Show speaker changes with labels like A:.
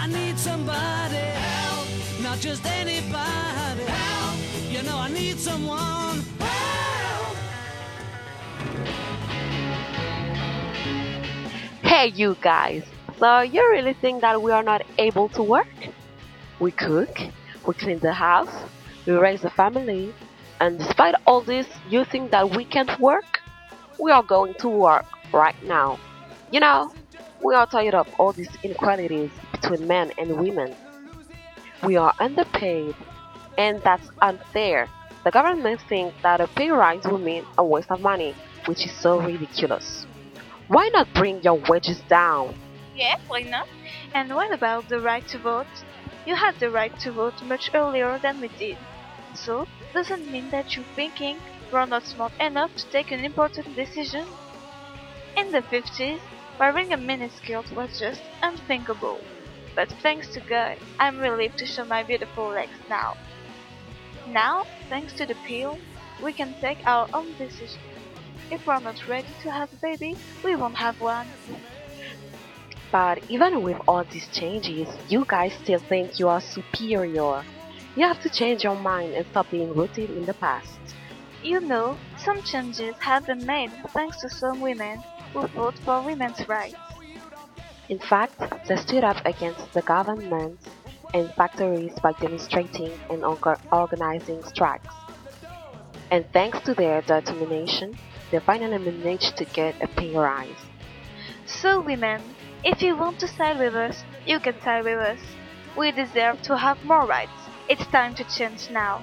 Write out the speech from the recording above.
A: I need somebody help, not just anybody help. You know I need someone help.
B: Hey, you guys! So, you really think that we are not able to work? We cook, we clean the house, we raise a family, and despite all this, you think that we can't work? We are going to work right now. You know, we are tired of all these inequalities between men and women. We are underpaid, and that's unfair. The government thinks that a pay rise will mean a waste of money, which is so ridiculous. Why not bring your wages down?
C: Yeah, why not? And what about the right to vote? You had the right to vote much earlier than we did. So, doesn't mean that you're thinking we're not smart enough to take an important decision? In the 50s, wearing a miniskirt was just unthinkable. But thanks to God, I'm relieved to show my beautiful legs now. Now, thanks to the pill, we can take our own decision. If we're not ready to have a baby, we won't have one.
B: But even with all these changes, you guys still think you are superior. You have to change your mind and stop being rooted in the past.
C: You know, some changes have been made thanks to some women who fought for women's rights.
B: In fact, they stood up against the government and factories by demonstrating and organizing strikes. And thanks to their determination, they finally managed to get a pay rise.
C: So, women, if you want to side with us, you can side with us. We deserve to have more rights. It's time to change now.